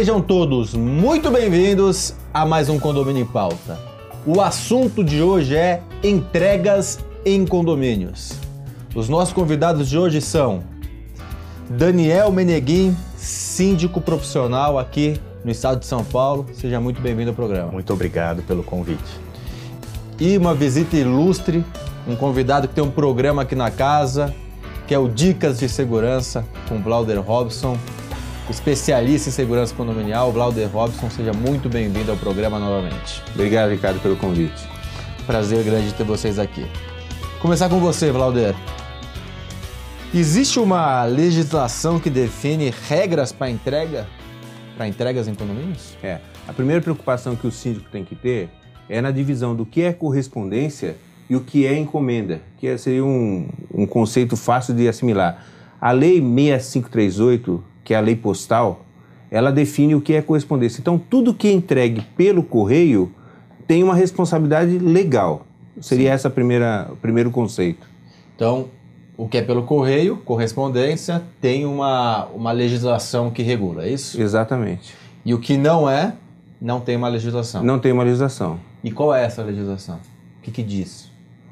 Sejam todos muito bem-vindos a mais um Condomínio em Pauta. O assunto de hoje é entregas em condomínios. Os nossos convidados de hoje são Daniel Meneguin, síndico profissional aqui no estado de São Paulo. Seja muito bem-vindo ao programa. Muito obrigado pelo convite. E uma visita ilustre, um convidado que tem um programa aqui na casa, que é o Dicas de Segurança com Vlauder Robson, especialista em segurança condominial. Vlauder Robson, seja muito bem-vindo ao programa novamente. Obrigado, Ricardo, pelo convite. Prazer grande ter vocês aqui. Começar com você, Vlauder. Existe uma legislação que define regras para entrega, para entregas em condomínios? É. A primeira preocupação que o síndico tem que ter é na divisão do que é correspondência e o que é encomenda, que seria um, um conceito fácil de assimilar. A Lei 6538, que é a lei postal, ela define o que é correspondência. Então, tudo que é entregue pelo correio tem uma responsabilidade legal. Seria Sim. esse o primeiro conceito. Então, o que é pelo correio, correspondência, tem uma, uma legislação que regula, é isso? Exatamente. E o que não é, não tem uma legislação. Não tem uma legislação. E qual é essa legislação? O que, que diz?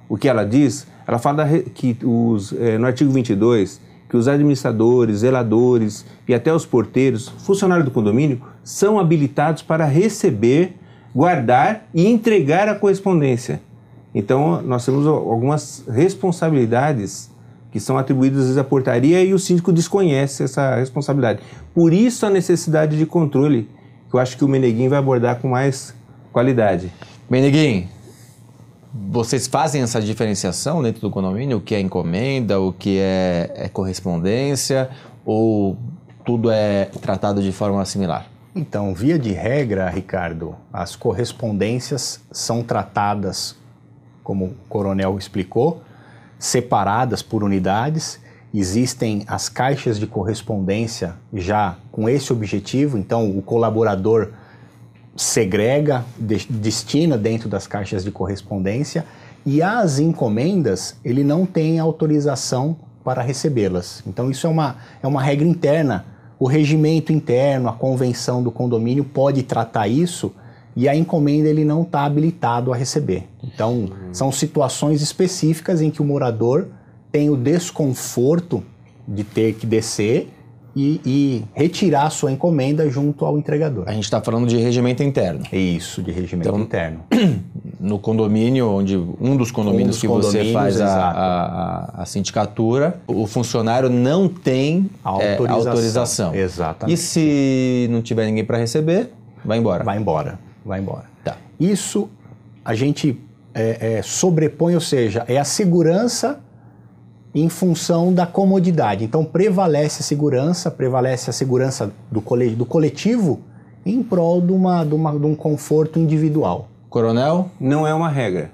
O que ela diz? Ela fala que os, é, no artigo 22 que os administradores, zeladores e até os porteiros, funcionários do condomínio, são habilitados para receber, guardar e entregar a correspondência. Então, nós temos algumas responsabilidades que são atribuídas à portaria e o síndico desconhece essa responsabilidade. Por isso, a necessidade de controle, que eu acho que o Meneguin vai abordar com mais qualidade. Meneguin, vocês fazem essa diferenciação dentro do condomínio? O que é encomenda, o que é, é correspondência, ou tudo é tratado de forma similar? Então, via de regra, Ricardo, as correspondências são tratadas, como o coronel explicou, separadas por unidades. Existem as caixas de correspondência já com esse objetivo, então o colaborador segrega, de, destina dentro das caixas de correspondência e as encomendas ele não tem autorização para recebê-las. Então isso é uma, é uma regra interna. O regimento interno, a convenção do condomínio pode tratar isso e a encomenda ele não está habilitado a receber. Então são situações específicas em que o morador tem o desconforto de ter que descer e, e retirar sua encomenda junto ao entregador. A gente está falando de regimento interno. Isso, de regimento então, interno. No condomínio, onde um dos condomínios um dos que condomínios, você faz a, a, a, sindicatura, o funcionário não tem autorização. É, autorização. Exatamente. E se não tiver ninguém para receber, vai embora. Vai embora, vai embora. Tá. Isso a gente é, é, sobrepõe, ou seja, é a segurança em função da comodidade. Então prevalece a segurança, prevalece a segurança do, do coletivo em prol de, uma, de, uma, de um conforto individual. Coronel? Não é uma regra.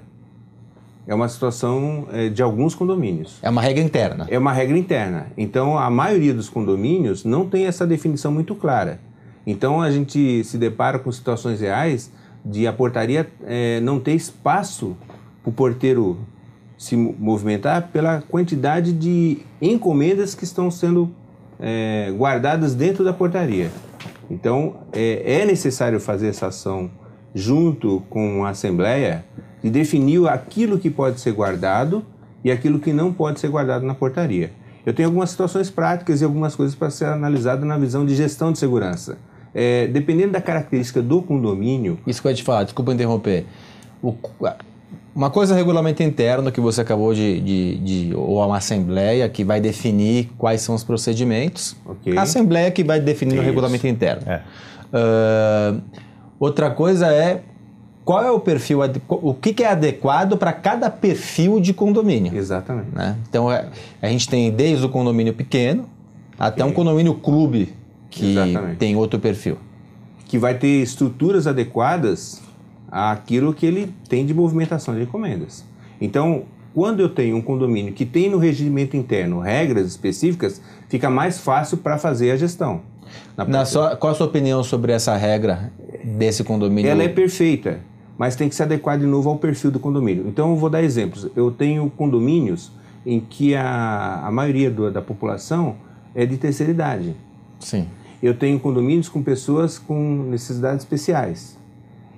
É uma situação é, de alguns condomínios. É uma regra interna. É uma regra interna. Então, a maioria dos condomínios não tem essa definição muito clara. Então, a gente se depara com situações reais de a portaria é, não ter espaço para o porteiro se movimentar pela quantidade de encomendas que estão sendo é, guardadas dentro da portaria. Então, é, é, necessário fazer essa ação junto com a Assembleia de definir aquilo que pode ser guardado e aquilo que não pode ser guardado na portaria. Eu tenho algumas situações práticas e algumas coisas para ser analisado na visão de gestão de segurança. É, dependendo da característica do condomínio. Isso que eu ia te falar, desculpa interromper. O, uma coisa é regulamento interno que você acabou de, de, de, ou uma assembleia que vai definir quais são os procedimentos. Okay. A assembleia que vai definir Isso. o regulamento interno. É. Uh, outra coisa é qual é o perfil, o que, que é adequado para cada perfil de condomínio. Exatamente. Né? Então é, a gente tem desde o condomínio pequeno até okay. um condomínio clube que Exatamente. tem outro perfil. Que vai ter estruturas adequadas aquilo que ele tem de movimentação de encomendas. Então, quando eu tenho um condomínio que tem no regimento interno regras específicas, fica mais fácil para fazer a gestão. Na sua, qual a sua opinião sobre essa regra desse condomínio? Ela é perfeita, mas tem que se adequar de novo ao perfil do condomínio. Então, eu vou dar exemplos. Eu tenho condomínios em que a, a maioria do, da população é de terceira idade. Sim. eu tenho condomínios com pessoas com necessidades especiais.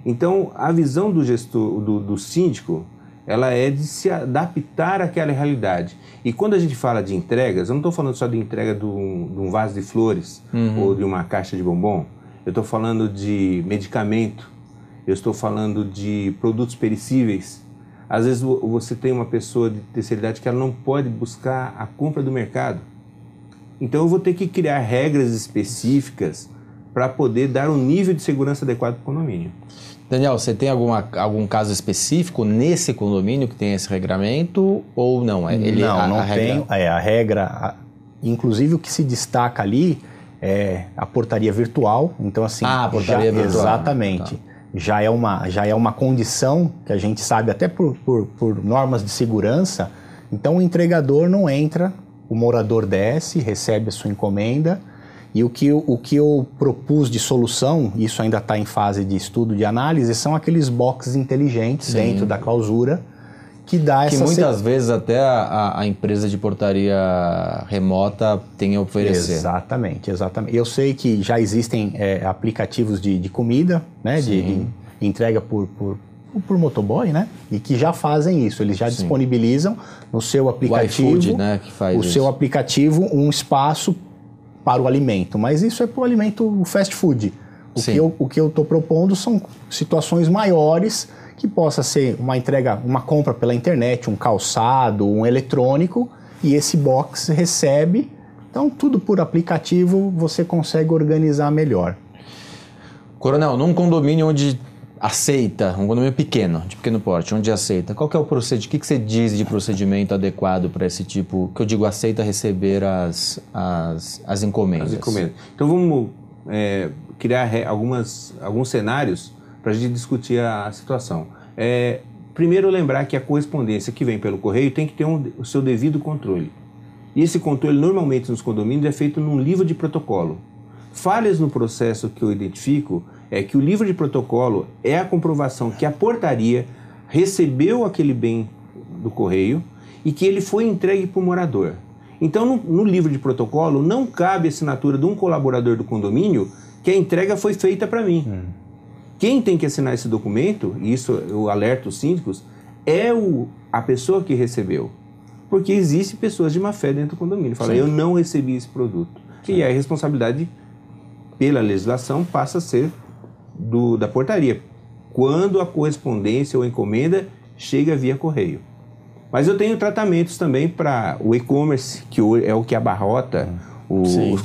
Então, a visão do gestor, do, do síndico, ela é de se adaptar àquela realidade. E quando a gente fala de entregas, eu não estou falando só de entrega de um, de um vaso de flores uhum. ou de uma caixa de bombom. Eu estou falando de medicamento. Eu estou falando de produtos perecíveis. Às vezes você tem uma pessoa de terceira idade que ela não pode buscar a compra do mercado. Então eu vou ter que criar regras específicas para poder dar um nível de segurança adequado para o condomínio. Daniel, você tem alguma, algum caso específico nesse condomínio que tem esse regramento ou não? É, ele, não, a, não a tem. É, a regra, a, inclusive o que se destaca ali é a portaria virtual. Então, assim. Ah, a portaria já, virtual. Exatamente. Tá. Já, é uma, já é uma condição que a gente sabe, até por, por, por normas de segurança. Então, o entregador não entra, o morador desce, recebe a sua encomenda e o que, eu, o que eu propus de solução, isso ainda está em fase de estudo de análise, são aqueles boxes inteligentes Sim. dentro da clausura que dá que essa... Que muitas se... vezes até a, a, empresa de portaria remota tem a oferecer. Exatamente, exatamente. Eu sei que já existem é, aplicativos de, de comida, né, de, de, entrega por, por, por motoboy, né? E que já fazem isso. Eles já Sim. disponibilizam no seu aplicativo, o, iFood, né, que faz o seu aplicativo, um espaço para o alimento, mas isso é para o alimento fast food. O que, eu, o que eu estou propondo são situações maiores que possa ser uma entrega, uma compra pela internet, um calçado, um eletrônico, e esse box recebe. Então, tudo por aplicativo você consegue organizar melhor. Coronel, num condomínio onde aceita, um condomínio pequeno, de pequeno porte, onde aceita, qual que é o procedimento, o que, que você diz de procedimento adequado para esse tipo, que eu digo aceita receber as, as, as encomendas? As encomendas. Então vamos é, criar algumas, alguns cenários para a gente discutir a, situação. É, primeiro lembrar que a correspondência que vem pelo correio tem que ter um, o seu devido controle. E esse controle normalmente nos condomínios é feito num livro de protocolo. Falhas no processo que eu identifico é que o livro de protocolo é a comprovação que a portaria recebeu aquele bem do correio e que ele foi entregue para o morador. Então, no, no, livro de protocolo, não cabe a assinatura de um colaborador do condomínio que a entrega foi feita para mim. Hum. Quem tem que assinar esse documento, e isso eu alerto os síndicos, é o, a pessoa que recebeu. Porque existe pessoas de má fé dentro do condomínio. Fala, Sim. eu não recebi esse produto. Sim. E a responsabilidade, pela legislação, passa a ser do, da portaria, quando a correspondência ou encomenda chega via correio. Mas eu tenho tratamentos também para o e-commerce, que é o que abarrota o, os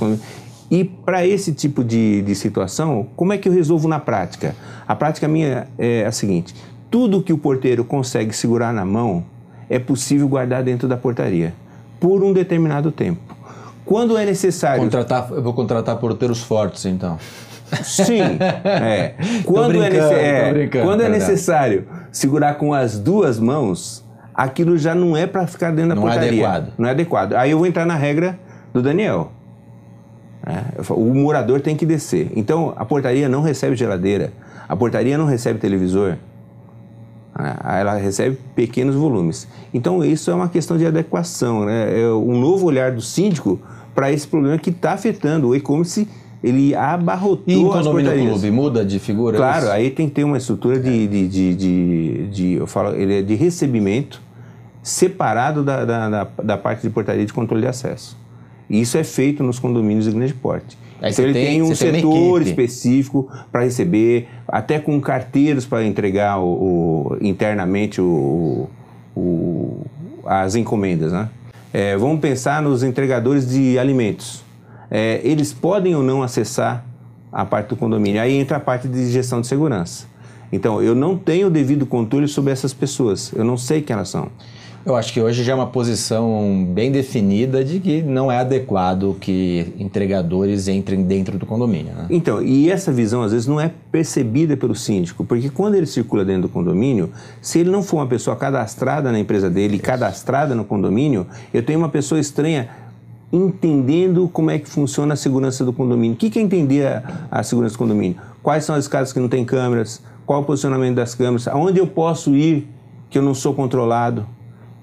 E para esse tipo de, de situação, como é que eu resolvo na prática? A prática minha é a seguinte: tudo que o porteiro consegue segurar na mão é possível guardar dentro da portaria, por um determinado tempo. Quando é necessário. Contratar, eu vou contratar porteiros fortes, então. Sim. É. Quando, é, é, quando é necessário segurar com as duas mãos, aquilo já não é para ficar dentro da não é portaria. Não é adequado. Não é adequado. Aí eu vou entrar na regra do Daniel. É, o morador tem que descer. Então, a portaria não recebe geladeira, a portaria não recebe televisor, é, ela recebe pequenos volumes. Então, isso é uma questão de adequação, né? é um novo olhar do síndico para esse problema que está afetando o e-commerce ele abarrotou e em condomínio clube muda de figura? Claro, aí tem que ter uma estrutura de, de, de, de, de, eu falo, ele é de recebimento separado da, da, da, da, parte de portaria de controle de acesso. E isso é feito nos condomínios de grande porte. Aí então ele tem, tem um setor específico para receber, até com carteiros para entregar o, o internamente o, o, as encomendas. Né? É, vamos pensar nos entregadores de alimentos é, eles podem ou não acessar a parte do condomínio. Aí entra a parte de gestão de segurança. Então, eu não tenho o devido controle sobre essas pessoas. Eu não sei quem elas são. Eu acho que hoje já é uma posição bem definida de que não é adequado que entregadores entrem dentro do condomínio. Né? Então, e essa visão às vezes não é percebida pelo síndico, porque quando ele circula dentro do condomínio, se ele não for uma pessoa cadastrada na empresa dele, Isso. cadastrada no condomínio, eu tenho uma pessoa estranha entendendo como é que funciona a segurança do condomínio. O que é entender a, a segurança do condomínio? Quais são as casas que não têm câmeras? Qual o posicionamento das câmeras? Aonde eu posso ir que eu não sou controlado?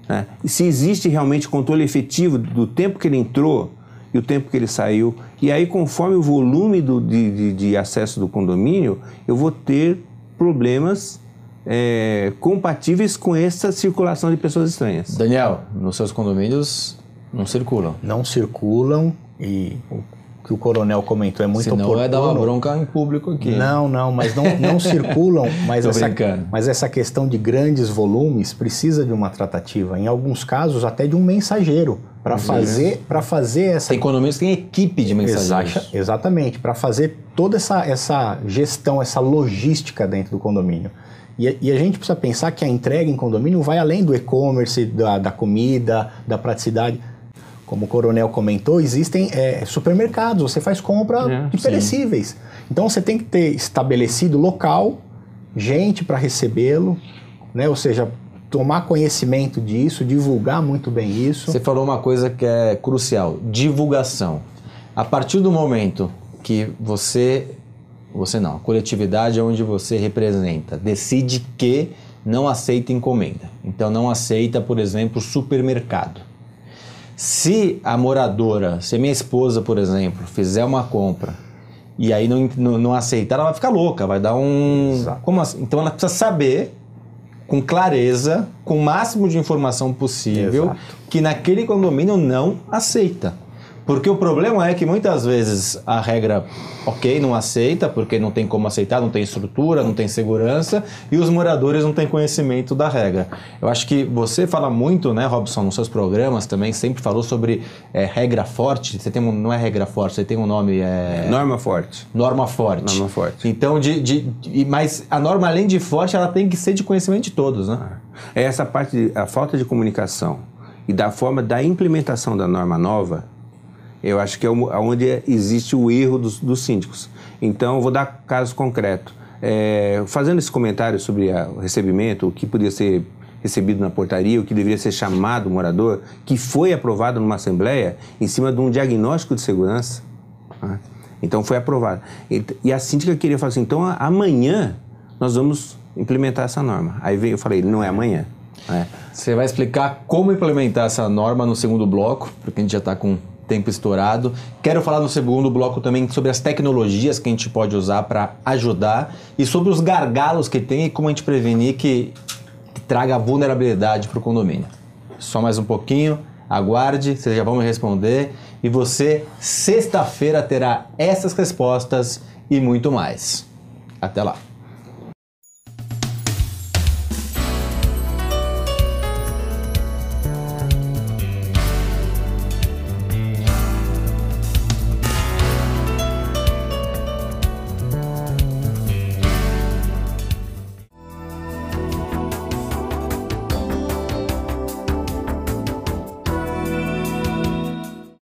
Né? E se existe realmente controle efetivo do tempo que ele entrou e o tempo que ele saiu. E aí, conforme o volume do, de, de, de acesso do condomínio, eu vou ter problemas é, compatíveis com essa circulação de pessoas estranhas. Daniel, nos seus condomínios não circulam? Não circulam e o que o coronel comentou é muito Senão oportuno. é dar uma bronca em público aqui. Não, não, mas não, não circulam. Mas essa, mas essa questão de grandes volumes precisa de uma tratativa. Em alguns casos, até de um mensageiro para fazer para fazer essa tem economistas que tem equipe de mensageiros Exa exatamente para fazer toda essa, essa gestão essa logística dentro do condomínio e, e, a gente precisa pensar que a entrega em condomínio vai além do e-commerce da, da comida da praticidade como o coronel comentou, existem é, supermercados, você faz compra é, de perecíveis. Sim. Então você tem que ter estabelecido local, gente para recebê-lo, né? ou seja, tomar conhecimento disso, divulgar muito bem isso. Você falou uma coisa que é crucial: divulgação. A partir do momento que você, você não, a coletividade é onde você representa, decide que não aceita encomenda. Então não aceita, por exemplo, supermercado. Se a moradora, se a minha esposa, por exemplo, fizer uma compra e aí não, não, não aceitar, ela vai ficar louca, vai dar um. Exato. Como assim? Então ela precisa saber com clareza, com o máximo de informação possível, Exato. que naquele condomínio não aceita. Porque o problema é que muitas vezes a regra, ok, não aceita, porque não tem como aceitar, não tem estrutura, não tem segurança, e os moradores não têm conhecimento da regra. Eu acho que você fala muito, né, Robson, nos seus programas também, sempre falou sobre é, regra forte. Você tem um, não é regra forte, você tem um nome. É... Norma forte. Norma forte. Norma forte. Então, de, de, de, mas a norma, além de forte, ela tem que ser de conhecimento de todos, né? É essa parte, de, a falta de comunicação e da forma da implementação da norma nova eu acho que é onde existe o erro dos, dos síndicos. Então, vou dar caso concreto. É, fazendo esse comentário sobre a, o recebimento, o que podia ser recebido na portaria, o que deveria ser chamado o morador, que foi aprovado numa assembleia em cima de um diagnóstico de segurança. Né? Então foi aprovado. E, e, a síndica queria falar assim, então amanhã nós vamos implementar essa norma. Aí veio, eu falei, não é amanhã. Né? Você vai explicar como implementar essa norma no segundo bloco, porque a gente já está com tempo estourado. Quero falar no segundo bloco também sobre as tecnologias que a gente pode usar para ajudar e sobre os gargalos que tem e como a gente prevenir que, traga vulnerabilidade para o condomínio. Só mais um pouquinho, aguarde, vocês já vão me responder e você, sexta-feira, terá essas respostas e muito mais. Até lá!